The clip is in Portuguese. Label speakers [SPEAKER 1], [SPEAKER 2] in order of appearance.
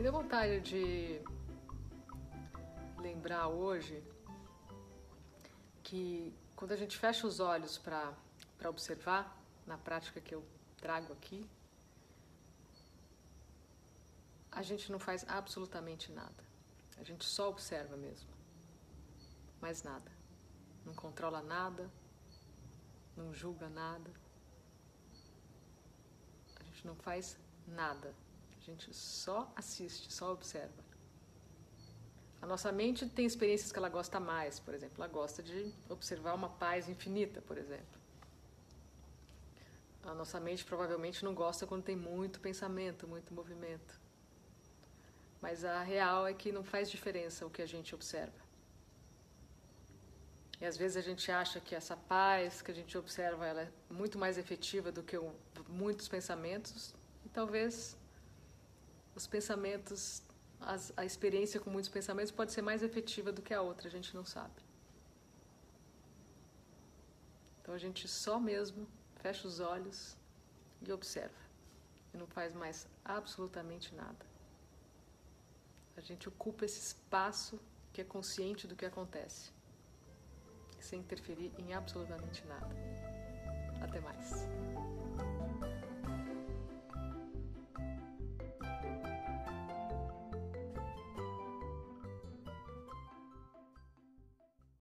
[SPEAKER 1] Me deu vontade de lembrar hoje que quando a gente fecha os olhos para observar, na prática que eu trago aqui, a gente não faz absolutamente nada. A gente só observa mesmo. Mais nada. Não controla nada, não julga nada. A gente não faz nada. A gente só assiste, só observa. A nossa mente tem experiências que ela gosta mais, por exemplo, ela gosta de observar uma paz infinita, por exemplo. A nossa mente provavelmente não gosta quando tem muito pensamento, muito movimento. Mas a real é que não faz diferença o que a gente observa. E às vezes a gente acha que essa paz que a gente observa ela é muito mais efetiva do que muitos pensamentos. E talvez os pensamentos as, a experiência com muitos pensamentos pode ser mais efetiva do que a outra, a gente não sabe. Então a gente só mesmo fecha os olhos e observa. E não faz mais absolutamente nada. A gente ocupa esse espaço que é consciente do que acontece, sem interferir em absolutamente nada. Até mais!